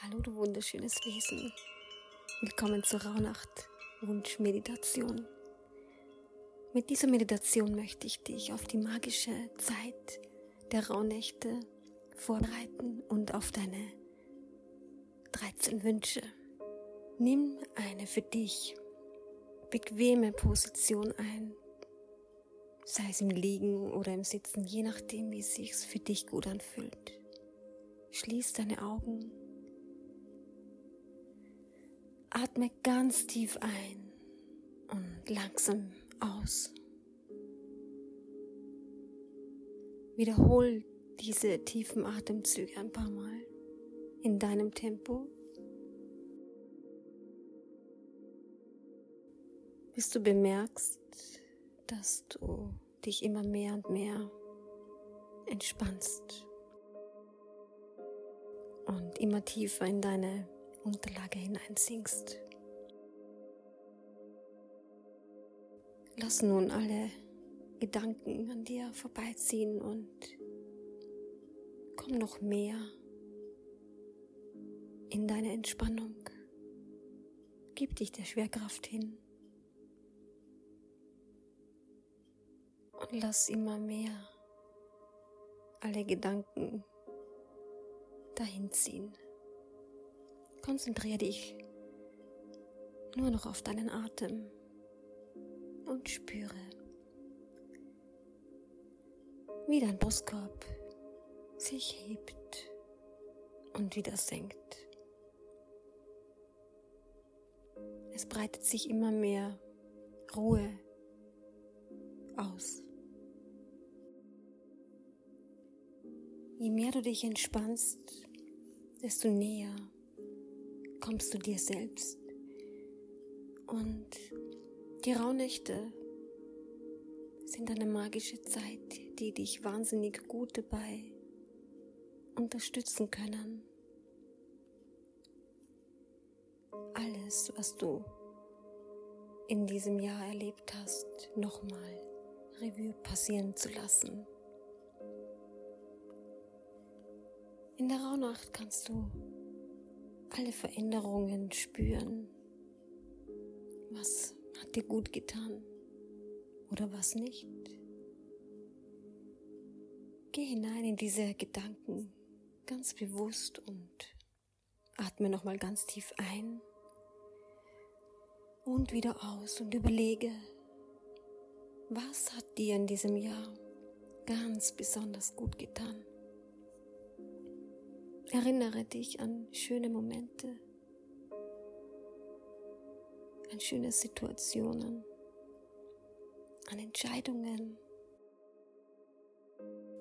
Hallo, du wunderschönes Wesen. Willkommen zur Rauhnacht Wunschmeditation. Mit dieser Meditation möchte ich dich auf die magische Zeit der Rauhnächte vorbereiten und auf deine 13 Wünsche. Nimm eine für dich bequeme Position ein, sei es im Liegen oder im Sitzen, je nachdem, wie es sich für dich gut anfühlt. Schließ deine Augen Atme ganz tief ein und langsam aus. Wiederhol diese tiefen Atemzüge ein paar Mal in deinem Tempo, bis du bemerkst, dass du dich immer mehr und mehr entspannst und immer tiefer in deine Unterlage hineinsinkst. Lass nun alle Gedanken an dir vorbeiziehen und komm noch mehr in deine Entspannung. Gib dich der Schwerkraft hin und lass immer mehr alle Gedanken dahin ziehen. Konzentriere dich nur noch auf deinen Atem und spüre, wie dein Brustkorb sich hebt und wieder senkt. Es breitet sich immer mehr Ruhe aus. Je mehr du dich entspannst, desto näher kommst du dir selbst. Und die Rauhnächte sind eine magische Zeit, die dich wahnsinnig gut dabei unterstützen können. Alles, was du in diesem Jahr erlebt hast, nochmal Revue passieren zu lassen. In der Rauhnacht kannst du alle Veränderungen spüren. Was hat dir gut getan oder was nicht? Geh hinein in diese Gedanken ganz bewusst und atme nochmal ganz tief ein und wieder aus und überlege, was hat dir in diesem Jahr ganz besonders gut getan? Erinnere dich an schöne Momente, an schöne Situationen, an Entscheidungen,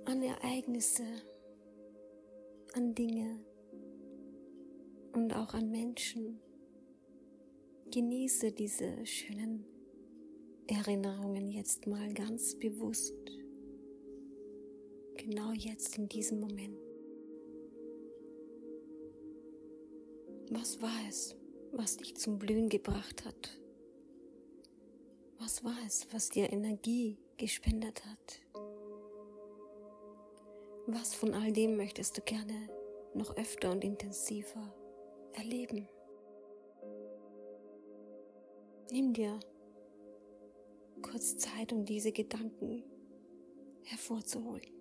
an Ereignisse, an Dinge und auch an Menschen. Genieße diese schönen Erinnerungen jetzt mal ganz bewusst, genau jetzt in diesem Moment. Was war es, was dich zum Blühen gebracht hat? Was war es, was dir Energie gespendet hat? Was von all dem möchtest du gerne noch öfter und intensiver erleben? Nimm dir kurz Zeit, um diese Gedanken hervorzuholen.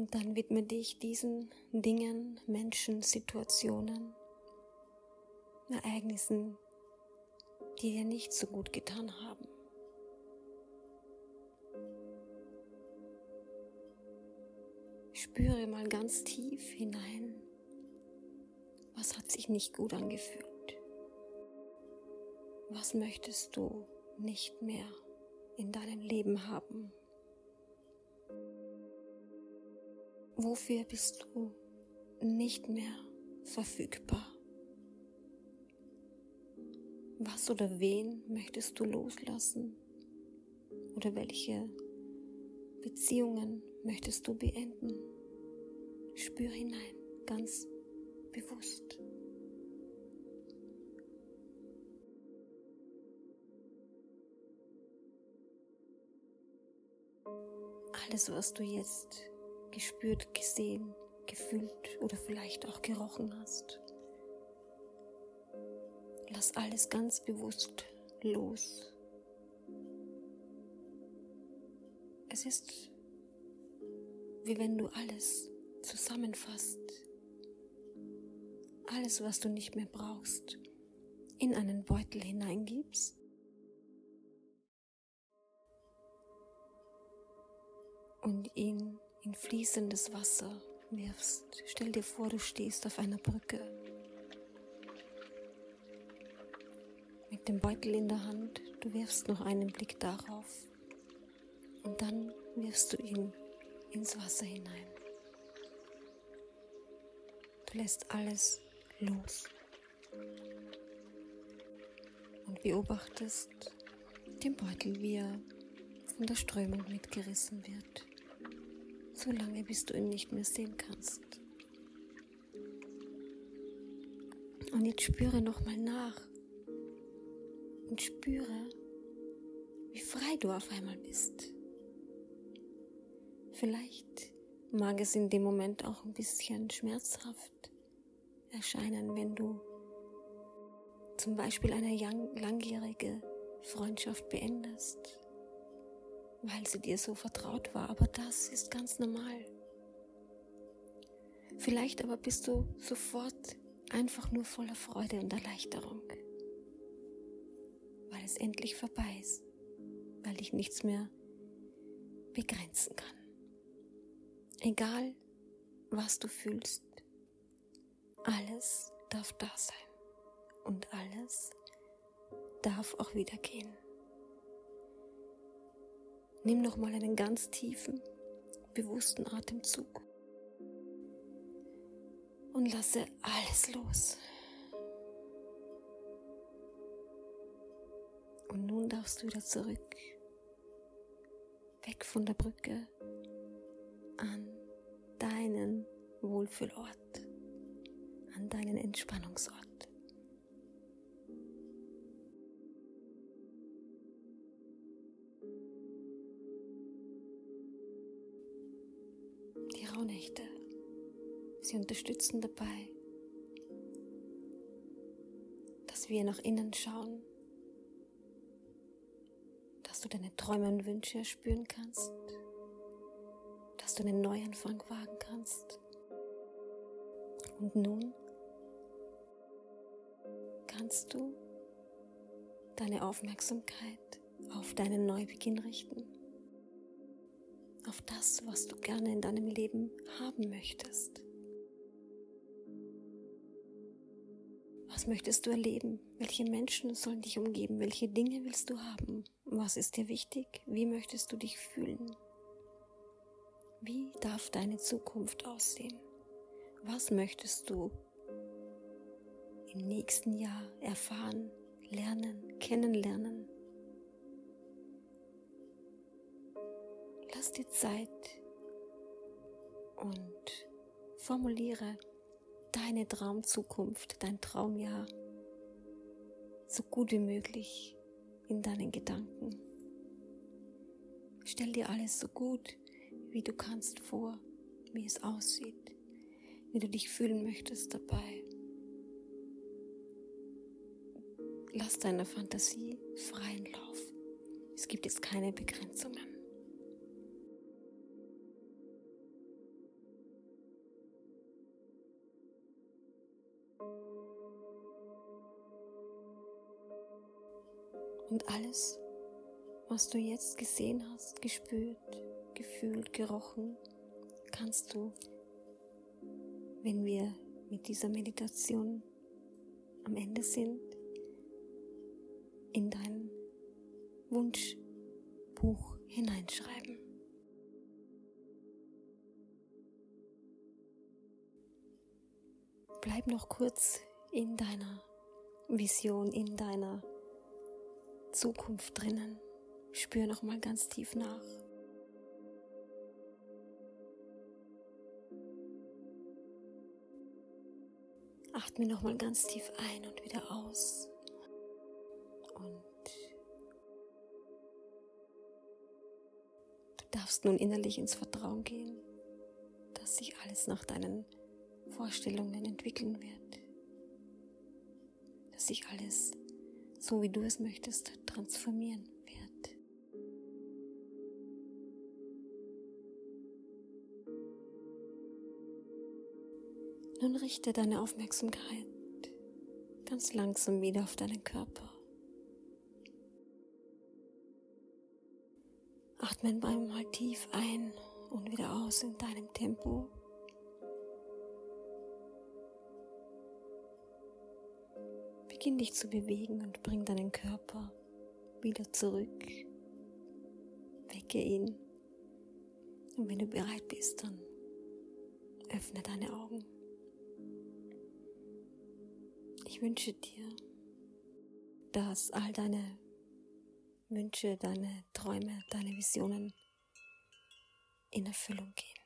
Und dann widme dich diesen Dingen, Menschen, Situationen, Ereignissen, die dir nicht so gut getan haben. Spüre mal ganz tief hinein, was hat sich nicht gut angefühlt. Was möchtest du nicht mehr in deinem Leben haben? Wofür bist du nicht mehr verfügbar? Was oder wen möchtest du loslassen? Oder welche Beziehungen möchtest du beenden? Spür hinein, ganz bewusst. Alles, was du jetzt gespürt, gesehen, gefühlt oder vielleicht auch gerochen hast. Lass alles ganz bewusst los. Es ist wie wenn du alles zusammenfasst, alles, was du nicht mehr brauchst, in einen Beutel hineingibst und ihn in fließendes Wasser wirfst. Stell dir vor, du stehst auf einer Brücke mit dem Beutel in der Hand. Du wirfst noch einen Blick darauf und dann wirfst du ihn ins Wasser hinein. Du lässt alles los und beobachtest den Beutel, wie er von der Strömung mitgerissen wird so lange, bis du ihn nicht mehr sehen kannst. Und jetzt spüre nochmal nach und spüre, wie frei du auf einmal bist. Vielleicht mag es in dem Moment auch ein bisschen schmerzhaft erscheinen, wenn du zum Beispiel eine langjährige Freundschaft beendest weil sie dir so vertraut war, aber das ist ganz normal. Vielleicht aber bist du sofort einfach nur voller Freude und Erleichterung, weil es endlich vorbei ist, weil dich nichts mehr begrenzen kann. Egal, was du fühlst, alles darf da sein und alles darf auch wieder gehen. Nimm noch mal einen ganz tiefen, bewussten Atemzug und lasse alles los. Und nun darfst du wieder zurück, weg von der Brücke, an deinen Wohlfühlort, an deinen Entspannungsort. Sie unterstützen dabei, dass wir nach innen schauen, dass du deine Träume und Wünsche spüren kannst, dass du einen Neuanfang wagen kannst. Und nun kannst du deine Aufmerksamkeit auf deinen Neubeginn richten auf das, was du gerne in deinem Leben haben möchtest. Was möchtest du erleben? Welche Menschen sollen dich umgeben? Welche Dinge willst du haben? Was ist dir wichtig? Wie möchtest du dich fühlen? Wie darf deine Zukunft aussehen? Was möchtest du im nächsten Jahr erfahren, lernen, kennenlernen? Lass dir Zeit und formuliere deine Traumzukunft, dein Traumjahr so gut wie möglich in deinen Gedanken. Stell dir alles so gut wie du kannst vor, wie es aussieht, wie du dich fühlen möchtest dabei. Lass deiner Fantasie freien Lauf. Es gibt jetzt keine Begrenzungen. Und alles, was du jetzt gesehen hast, gespürt, gefühlt, gerochen, kannst du, wenn wir mit dieser Meditation am Ende sind, in dein Wunschbuch hineinschreiben. Bleib noch kurz in deiner Vision, in deiner Zukunft drinnen. Spür noch mal ganz tief nach. Atme noch mal ganz tief ein und wieder aus. Und Du darfst nun innerlich ins Vertrauen gehen, dass sich alles nach deinen Vorstellungen entwickeln wird. Dass sich alles, so wie du es möchtest, transformieren wird. Nun richte deine Aufmerksamkeit ganz langsam wieder auf deinen Körper. Atme einmal tief ein und wieder aus in deinem Tempo. Beginn dich zu bewegen und bring deinen Körper wieder zurück. Wecke ihn. Und wenn du bereit bist, dann öffne deine Augen. Ich wünsche dir, dass all deine Wünsche, deine Träume, deine Visionen in Erfüllung gehen.